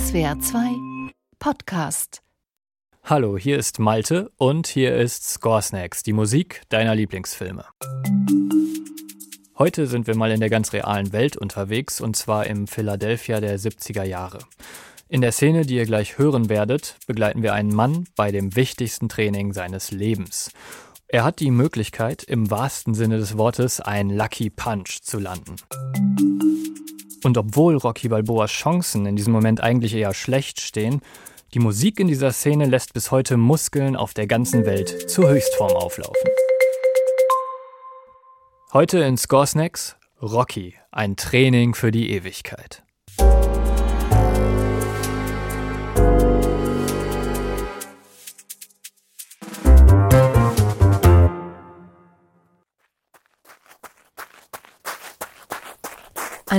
SWR 2 Podcast. Hallo, hier ist Malte und hier ist Score Snacks, die Musik deiner Lieblingsfilme. Heute sind wir mal in der ganz realen Welt unterwegs und zwar im Philadelphia der 70er Jahre. In der Szene, die ihr gleich hören werdet, begleiten wir einen Mann bei dem wichtigsten Training seines Lebens. Er hat die Möglichkeit, im wahrsten Sinne des Wortes ein Lucky Punch zu landen. Und obwohl Rocky Balboas Chancen in diesem Moment eigentlich eher schlecht stehen, die Musik in dieser Szene lässt bis heute Muskeln auf der ganzen Welt zur Höchstform auflaufen. Heute in Score Snacks Rocky, ein Training für die Ewigkeit.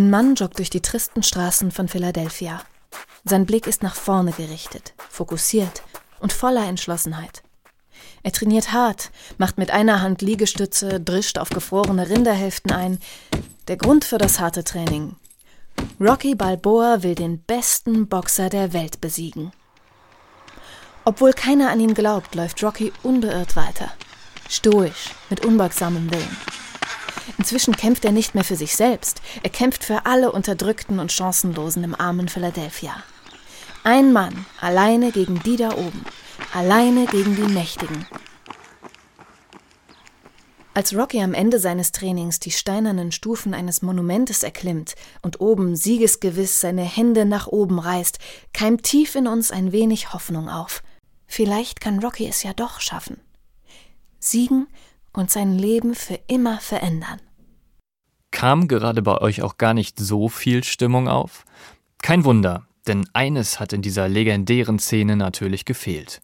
Ein Mann joggt durch die tristen Straßen von Philadelphia. Sein Blick ist nach vorne gerichtet, fokussiert und voller Entschlossenheit. Er trainiert hart, macht mit einer Hand Liegestütze, drischt auf gefrorene Rinderhälften ein. Der Grund für das harte Training. Rocky Balboa will den besten Boxer der Welt besiegen. Obwohl keiner an ihn glaubt, läuft Rocky unbeirrt weiter. Stoisch, mit unbeugsamem Willen. Inzwischen kämpft er nicht mehr für sich selbst, er kämpft für alle Unterdrückten und Chancenlosen im armen Philadelphia. Ein Mann, alleine gegen die da oben, alleine gegen die Mächtigen. Als Rocky am Ende seines Trainings die steinernen Stufen eines Monumentes erklimmt und oben siegesgewiss seine Hände nach oben reißt, keimt tief in uns ein wenig Hoffnung auf. Vielleicht kann Rocky es ja doch schaffen. Siegen und sein Leben für immer verändern. Kam gerade bei euch auch gar nicht so viel Stimmung auf? Kein Wunder, denn eines hat in dieser legendären Szene natürlich gefehlt.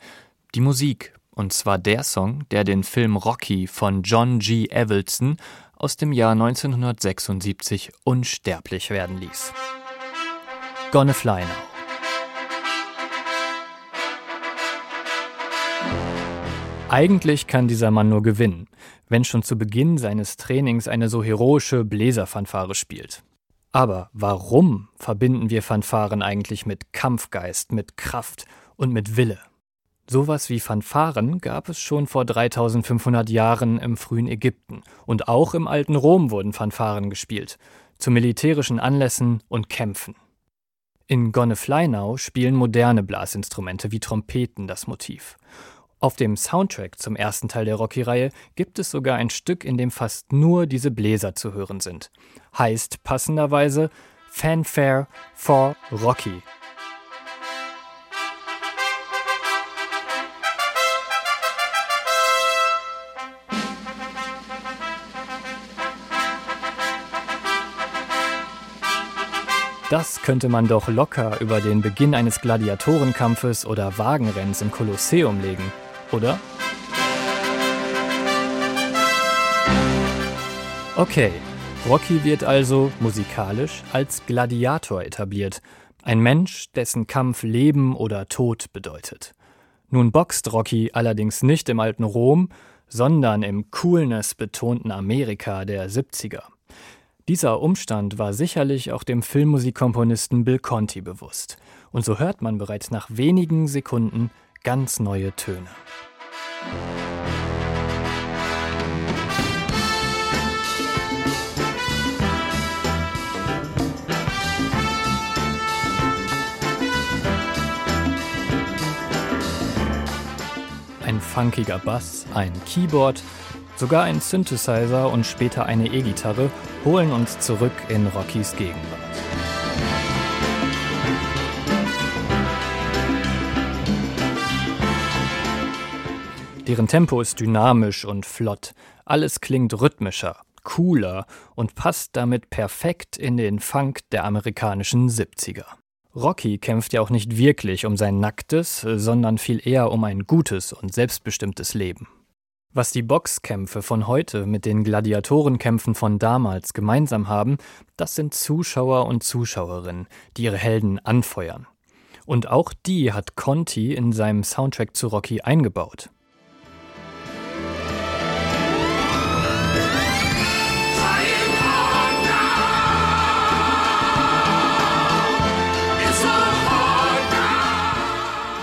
Die Musik, und zwar der Song, der den Film Rocky von John G. Avildsen aus dem Jahr 1976 unsterblich werden ließ. Gonna Fly Now. Eigentlich kann dieser Mann nur gewinnen, wenn schon zu Beginn seines Trainings eine so heroische Bläserfanfare spielt. Aber warum verbinden wir Fanfaren eigentlich mit Kampfgeist, mit Kraft und mit Wille? Sowas wie Fanfaren gab es schon vor 3500 Jahren im frühen Ägypten und auch im alten Rom wurden Fanfaren gespielt, zu militärischen Anlässen und Kämpfen. In Now spielen moderne Blasinstrumente wie Trompeten das Motiv. Auf dem Soundtrack zum ersten Teil der Rocky-Reihe gibt es sogar ein Stück, in dem fast nur diese Bläser zu hören sind. Heißt passenderweise Fanfare for Rocky. Das könnte man doch locker über den Beginn eines Gladiatorenkampfes oder Wagenrenns im Kolosseum legen oder? Okay, Rocky wird also musikalisch als Gladiator etabliert, ein Mensch, dessen Kampf Leben oder Tod bedeutet. Nun boxt Rocky allerdings nicht im alten Rom, sondern im Coolness betonten Amerika der 70er. Dieser Umstand war sicherlich auch dem Filmmusikkomponisten Bill Conti bewusst. Und so hört man bereits nach wenigen Sekunden ganz neue Töne. Ein funkiger Bass, ein Keyboard, sogar ein Synthesizer und später eine E-Gitarre holen uns zurück in Rockys Gegenwart. Deren Tempo ist dynamisch und flott. Alles klingt rhythmischer, cooler und passt damit perfekt in den Funk der amerikanischen 70er. Rocky kämpft ja auch nicht wirklich um sein nacktes, sondern viel eher um ein gutes und selbstbestimmtes Leben. Was die Boxkämpfe von heute mit den Gladiatorenkämpfen von damals gemeinsam haben, das sind Zuschauer und Zuschauerinnen, die ihre Helden anfeuern. Und auch die hat Conti in seinem Soundtrack zu Rocky eingebaut.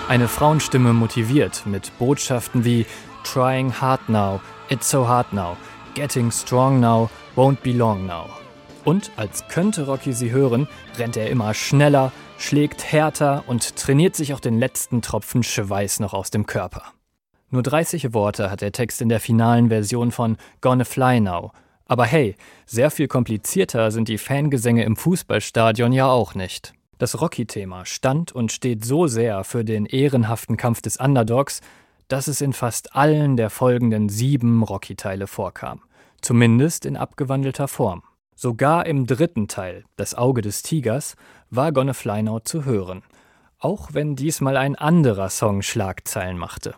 Eine Frauenstimme motiviert mit Botschaften wie Trying hard now, it's so hard now, getting strong now, won't be long now. Und als könnte Rocky sie hören, rennt er immer schneller, schlägt härter und trainiert sich auch den letzten Tropfen Schweiß noch aus dem Körper. Nur 30 Worte hat der Text in der finalen Version von Gonna Fly Now. Aber hey, sehr viel komplizierter sind die Fangesänge im Fußballstadion ja auch nicht. Das Rocky-Thema stand und steht so sehr für den ehrenhaften Kampf des Underdogs, dass es in fast allen der folgenden sieben Rocky-Teile vorkam. Zumindest in abgewandelter Form. Sogar im dritten Teil, Das Auge des Tigers, war Gonna Fly Now zu hören. Auch wenn diesmal ein anderer Song Schlagzeilen machte.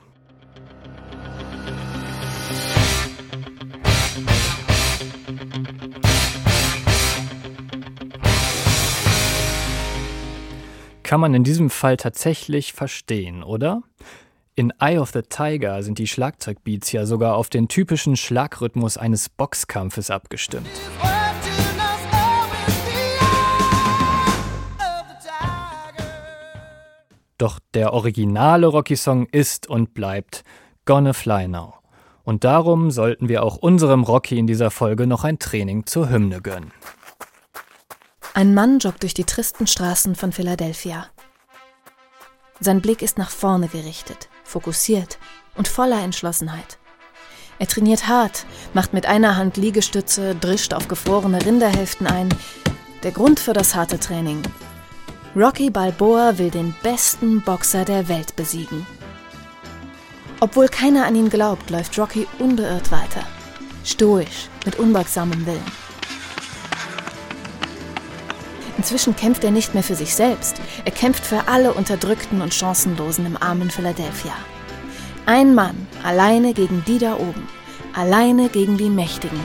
Kann man in diesem Fall tatsächlich verstehen, oder? In Eye of the Tiger sind die Schlagzeugbeats ja sogar auf den typischen Schlagrhythmus eines Boxkampfes abgestimmt. Doch der originale Rocky-Song ist und bleibt Gonna Fly Now. Und darum sollten wir auch unserem Rocky in dieser Folge noch ein Training zur Hymne gönnen. Ein Mann joggt durch die tristen Straßen von Philadelphia. Sein Blick ist nach vorne gerichtet, fokussiert und voller Entschlossenheit. Er trainiert hart, macht mit einer Hand Liegestütze, drischt auf gefrorene Rinderhälften ein. Der Grund für das harte Training. Rocky Balboa will den besten Boxer der Welt besiegen. Obwohl keiner an ihn glaubt, läuft Rocky unbeirrt weiter. Stoisch, mit unbeugsamem Willen. Inzwischen kämpft er nicht mehr für sich selbst, er kämpft für alle Unterdrückten und Chancenlosen im armen Philadelphia. Ein Mann, alleine gegen die da oben, alleine gegen die Mächtigen.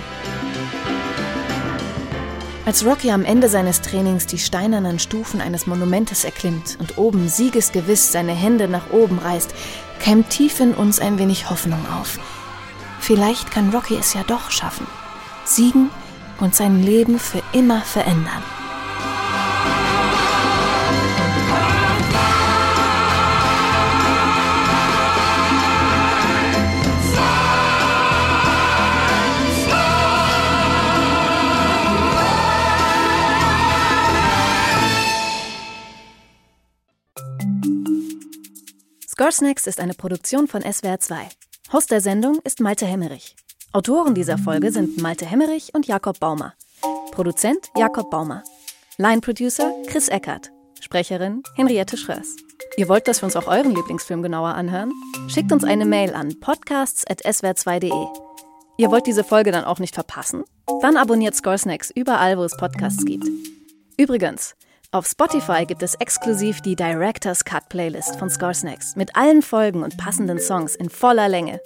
Als Rocky am Ende seines Trainings die steinernen Stufen eines Monumentes erklimmt und oben siegesgewiss seine Hände nach oben reißt, keimt tief in uns ein wenig Hoffnung auf. Vielleicht kann Rocky es ja doch schaffen. Siegen und sein Leben für immer verändern. Scoresnacks ist eine Produktion von SWR2. Host der Sendung ist Malte Hemmerich. Autoren dieser Folge sind Malte Hemmerich und Jakob Baumer. Produzent Jakob Baumer. Line Producer Chris Eckert. Sprecherin Henriette Schröers. Ihr wollt, dass wir uns auch euren Lieblingsfilm genauer anhören? Schickt uns eine Mail an podcasts.swr2.de. Ihr wollt diese Folge dann auch nicht verpassen? Dann abonniert Scoresnacks überall, wo es Podcasts gibt. Übrigens, auf Spotify gibt es exklusiv die Director's Cut Playlist von Scoresnacks mit allen Folgen und passenden Songs in voller Länge.